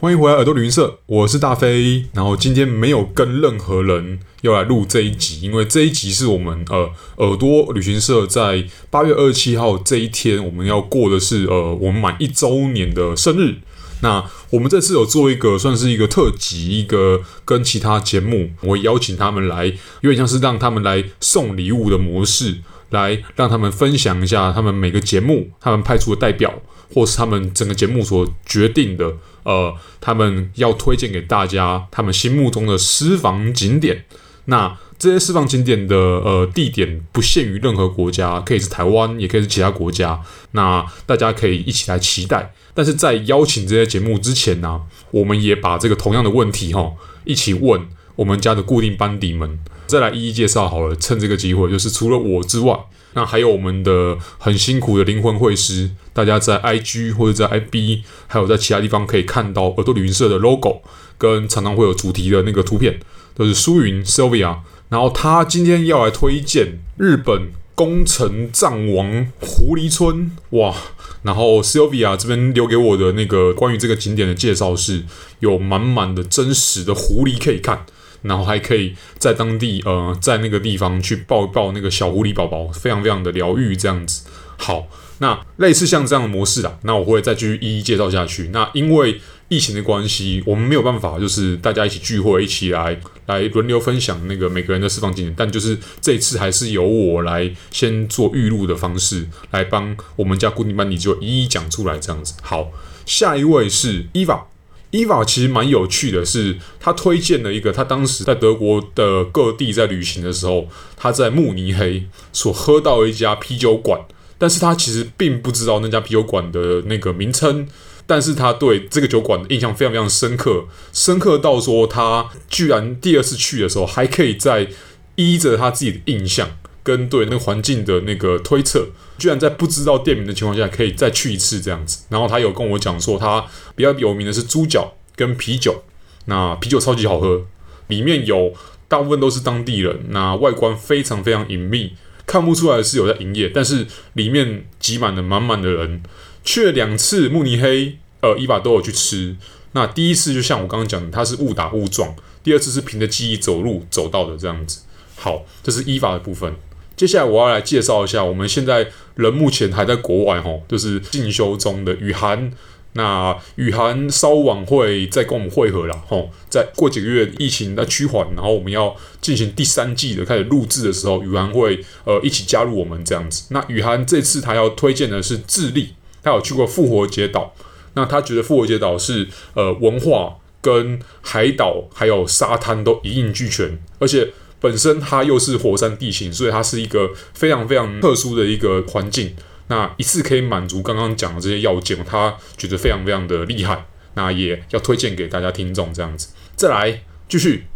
欢迎回来耳朵旅行社，我是大飞。然后今天没有跟任何人要来录这一集，因为这一集是我们呃耳朵旅行社在八月二十七号这一天，我们要过的是呃我们满一周年的生日。那我们这次有做一个算是一个特辑，一个跟其他节目，我邀请他们来，有点像是让他们来送礼物的模式，来让他们分享一下他们每个节目他们派出的代表。或是他们整个节目所决定的，呃，他们要推荐给大家他们心目中的私房景点。那这些私房景点的呃地点不限于任何国家，可以是台湾，也可以是其他国家。那大家可以一起来期待。但是在邀请这些节目之前呢，我们也把这个同样的问题哈，一起问我们家的固定班底们，再来一一介绍好了。趁这个机会，就是除了我之外。那还有我们的很辛苦的灵魂会师，大家在 IG 或者在 IB，还有在其他地方可以看到耳朵旅行社的 logo，跟常常会有主题的那个图片，都是苏云 Sylvia。然后他今天要来推荐日本宫城藏王狐狸村，哇！然后 Sylvia 这边留给我的那个关于这个景点的介绍是，有满满的真实的狐狸可以看。然后还可以在当地，呃，在那个地方去抱一抱那个小狐狸宝宝，非常非常的疗愈，这样子。好，那类似像这样的模式啦，那我会再继续一一介绍下去。那因为疫情的关系，我们没有办法，就是大家一起聚会，一起来来轮流分享那个每个人的私房景点。但就是这次还是由我来先做预录的方式，来帮我们家固定班底就一一讲出来，这样子。好，下一位是 Eva。伊娃伊娃其实蛮有趣的是，他推荐了一个他当时在德国的各地在旅行的时候，他在慕尼黑所喝到一家啤酒馆，但是他其实并不知道那家啤酒馆的那个名称，但是他对这个酒馆的印象非常非常深刻，深刻到说他居然第二次去的时候还可以在依着他自己的印象。跟对那个环境的那个推测，居然在不知道店名的情况下，可以再去一次这样子。然后他有跟我讲说，他比较有名的是猪脚跟啤酒。那啤酒超级好喝，里面有大部分都是当地人。那外观非常非常隐秘，看不出来是有在营业，但是里面挤满了满满的人。去了两次慕尼黑，呃，伊娃都有去吃。那第一次就像我刚刚讲的，他是误打误撞；第二次是凭着记忆走路走到的这样子。好，这是伊法的部分。接下来我要来介绍一下，我们现在人目前还在国外吼，就是进修中的雨涵。那雨涵稍晚会再跟我们会合了吼，在过几个月疫情的趋缓，然后我们要进行第三季的开始录制的时候，雨涵会呃一起加入我们这样子。那雨涵这次他要推荐的是智利，他有去过复活节岛，那他觉得复活节岛是呃文化跟海岛还有沙滩都一应俱全，而且。本身它又是火山地形，所以它是一个非常非常特殊的一个环境。那一次可以满足刚刚讲的这些要件，他觉得非常非常的厉害。那也要推荐给大家听众这样子。再来继续，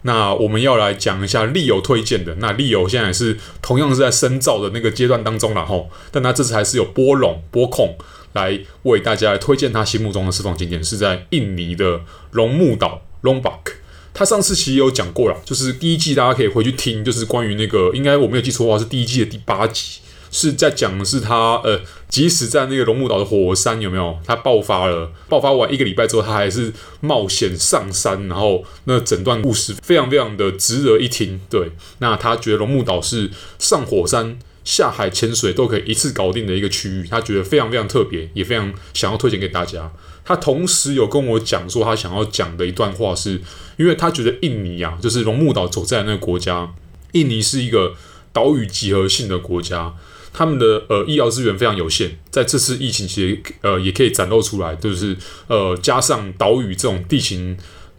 那我们要来讲一下利友推荐的。那利友现在也是同样是在深造的那个阶段当中了吼，但他这次还是有拨冗拨空来为大家推荐他心目中的私房景点，是在印尼的龙目岛 Lombok。他上次其实有讲过了，就是第一季大家可以回去听，就是关于那个，应该我没有记错的话是第一季的第八集，是在讲的是他呃，即使在那个龙目岛的火山有没有，他爆发了，爆发完一个礼拜之后，他还是冒险上山，然后那整段故事非常非常的值得一听。对，那他觉得龙目岛是上火山、下海潜水都可以一次搞定的一个区域，他觉得非常非常特别，也非常想要推荐给大家。他同时有跟我讲说，他想要讲的一段话是，因为他觉得印尼啊，就是龙目岛所在的那个国家，印尼是一个岛屿集合性的国家，他们的呃医疗资源非常有限，在这次疫情其实呃也可以展露出来，就是呃加上岛屿这种地形，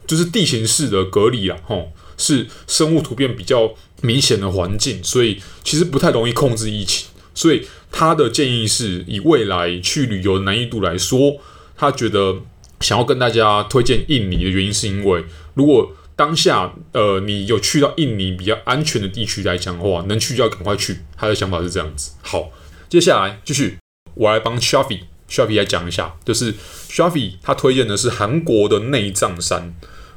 就是地形式的隔离啊，吼，是生物突变比较明显的环境，所以其实不太容易控制疫情，所以他的建议是以未来去旅游的难易度来说。他觉得想要跟大家推荐印尼的原因，是因为如果当下呃你有去到印尼比较安全的地区来讲的话，能去就要赶快去。他的想法是这样子。好，接下来继续，我来帮 Shafi Shafi 来讲一下，就是 Shafi 他推荐的是韩国的内藏山。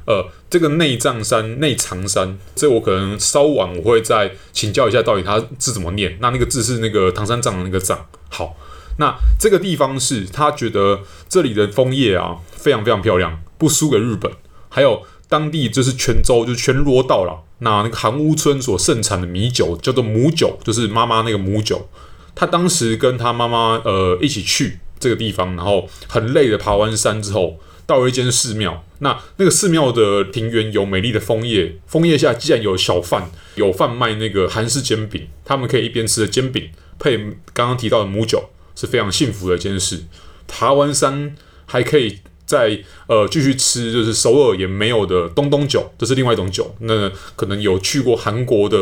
呃，这个内藏山、内藏山，这我可能稍晚我会再请教一下，到底它字怎么念？那那个字是那个唐三藏的那个藏。好。那这个地方是他觉得这里的枫叶啊非常非常漂亮，不输给日本。还有当地就是泉州，就是全罗道了。那那个韩屋村所盛产的米酒叫做母酒，就是妈妈那个母酒。他当时跟他妈妈呃一起去这个地方，然后很累的爬完山之后，到了一间寺庙。那那个寺庙的庭园有美丽的枫叶，枫叶下竟然有小贩有贩卖那个韩式煎饼，他们可以一边吃着煎饼配刚刚提到的母酒，是非常幸福的一件事。爬完山还可以。在呃继续吃，就是首尔也没有的东东酒，这是另外一种酒。那可能有去过韩国的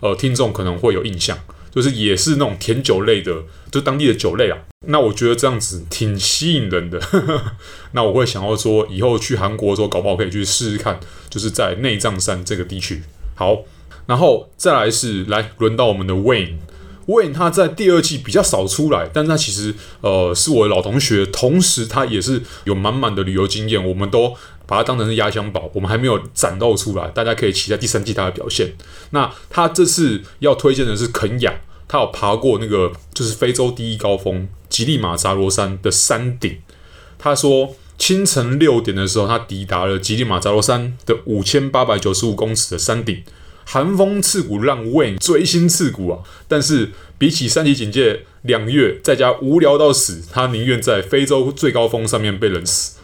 呃听众可能会有印象，就是也是那种甜酒类的，就当地的酒类啊。那我觉得这样子挺吸引人的。那我会想要说，以后去韩国的时候，搞不好可以去试试看，就是在内藏山这个地区。好，然后再来是来轮到我们的 Wayne。Wayne 他在第二季比较少出来，但是他其实呃是我的老同学，同时他也是有满满的旅游经验，我们都把它当成是压箱宝，我们还没有展露出来，大家可以期待第三季他的表现。那他这次要推荐的是肯雅，他有爬过那个就是非洲第一高峰吉力马扎罗山的山顶，他说清晨六点的时候，他抵达了吉力马扎罗山的五千八百九十五公尺的山顶。寒风刺骨，让 Way 锥心刺骨啊！但是比起三级警戒两月在家无聊到死，他宁愿在非洲最高峰上面被冷死。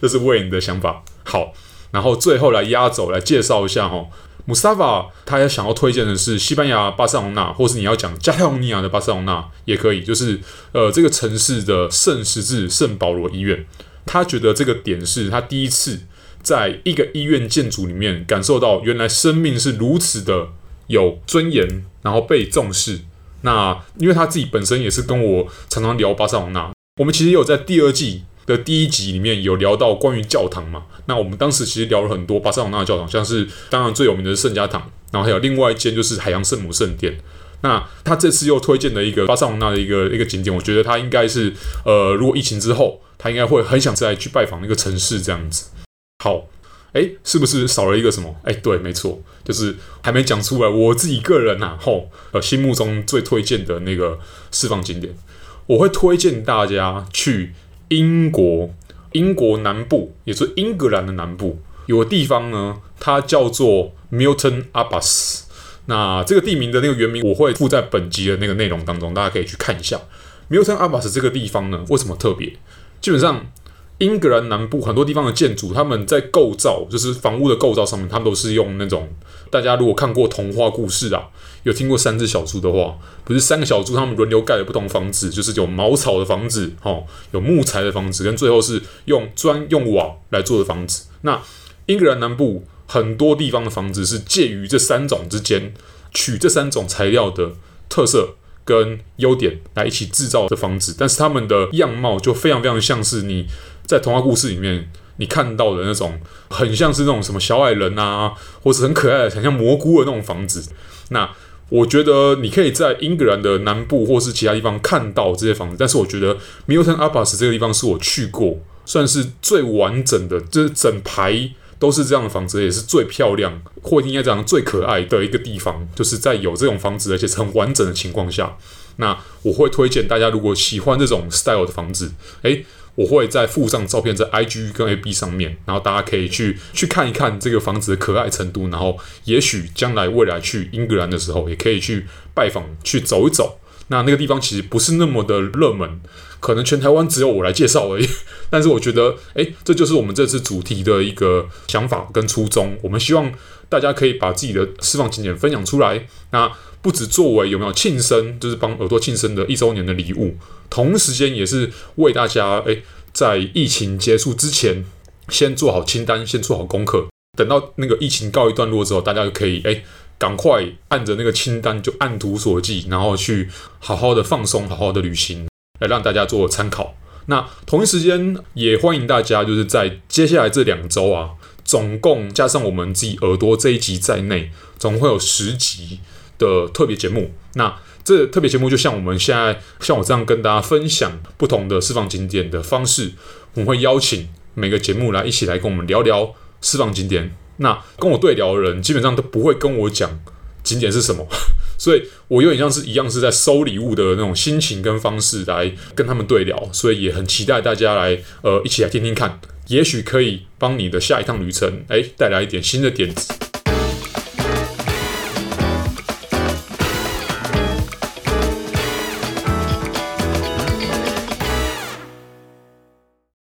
这是为你的想法。好，然后最后来压轴来介绍一下哈，Mustafa 他也想要推荐的是西班牙巴塞隆纳，或是你要讲加泰罗尼亚的巴塞隆纳也可以，就是呃这个城市的圣十字圣保罗医院。他觉得这个点是他第一次。在一个医院建筑里面，感受到原来生命是如此的有尊严，然后被重视。那因为他自己本身也是跟我常常聊巴塞罗那，我们其实也有在第二季的第一集里面有聊到关于教堂嘛。那我们当时其实聊了很多巴塞罗那的教堂，像是当然最有名的是圣家堂，然后还有另外一间就是海洋圣母圣殿。那他这次又推荐了一个巴塞罗那的一个一个景点，我觉得他应该是呃，如果疫情之后，他应该会很想再去拜访那个城市这样子。好，诶，是不是少了一个什么？诶，对，没错，就是还没讲出来。我自己个人呐、啊，吼，呃，心目中最推荐的那个释放景点，我会推荐大家去英国，英国南部，也就是英格兰的南部，有个地方呢，它叫做 Milton Abbas。那这个地名的那个原名，我会附在本集的那个内容当中，大家可以去看一下。Milton Abbas 这个地方呢，为什么特别？基本上。英格兰南部很多地方的建筑，他们在构造，就是房屋的构造上面，他们都是用那种大家如果看过童话故事啊，有听过三只小猪的话，不是三个小猪，他们轮流盖的不同房子，就是有茅草的房子，哦，有木材的房子，跟最后是用砖用瓦来做的房子。那英格兰南部很多地方的房子是介于这三种之间，取这三种材料的特色跟优点来一起制造的房子，但是他们的样貌就非常非常像是你。在童话故事里面，你看到的那种很像是那种什么小矮人啊，或是很可爱的、很像蘑菇的那种房子。那我觉得你可以在英格兰的南部或是其他地方看到这些房子，但是我觉得 Milton Abbas 这个地方是我去过算是最完整的，就是整排都是这样的房子，也是最漂亮，或应该讲最可爱的一个地方，就是在有这种房子而且是很完整的情况下，那我会推荐大家，如果喜欢这种 style 的房子，诶。我会再附上照片在 IG 跟 AB 上面，然后大家可以去去看一看这个房子的可爱程度，然后也许将来未来去英格兰的时候，也可以去拜访去走一走。那那个地方其实不是那么的热门，可能全台湾只有我来介绍而已。但是我觉得，诶，这就是我们这次主题的一个想法跟初衷。我们希望大家可以把自己的私房景点分享出来。那不止作为有没有庆生，就是帮耳朵庆生的一周年的礼物，同时间也是为大家诶，在疫情结束之前，先做好清单，先做好功课，等到那个疫情告一段落之后，大家就可以诶，赶快按着那个清单就按图索骥，然后去好好的放松，好好的旅行，来让大家做参考。那同一时间也欢迎大家，就是在接下来这两周啊，总共加上我们自己耳朵这一集在内，总共会有十集。的特别节目，那这特别节目就像我们现在像我这样跟大家分享不同的释放景点的方式，我们会邀请每个节目来一起来跟我们聊聊释放景点。那跟我对聊的人基本上都不会跟我讲景点是什么，所以我有点像是一样是在收礼物的那种心情跟方式来跟他们对聊，所以也很期待大家来呃一起来听听看。也许可以帮你的下一趟旅程，哎，带来一点新的点子。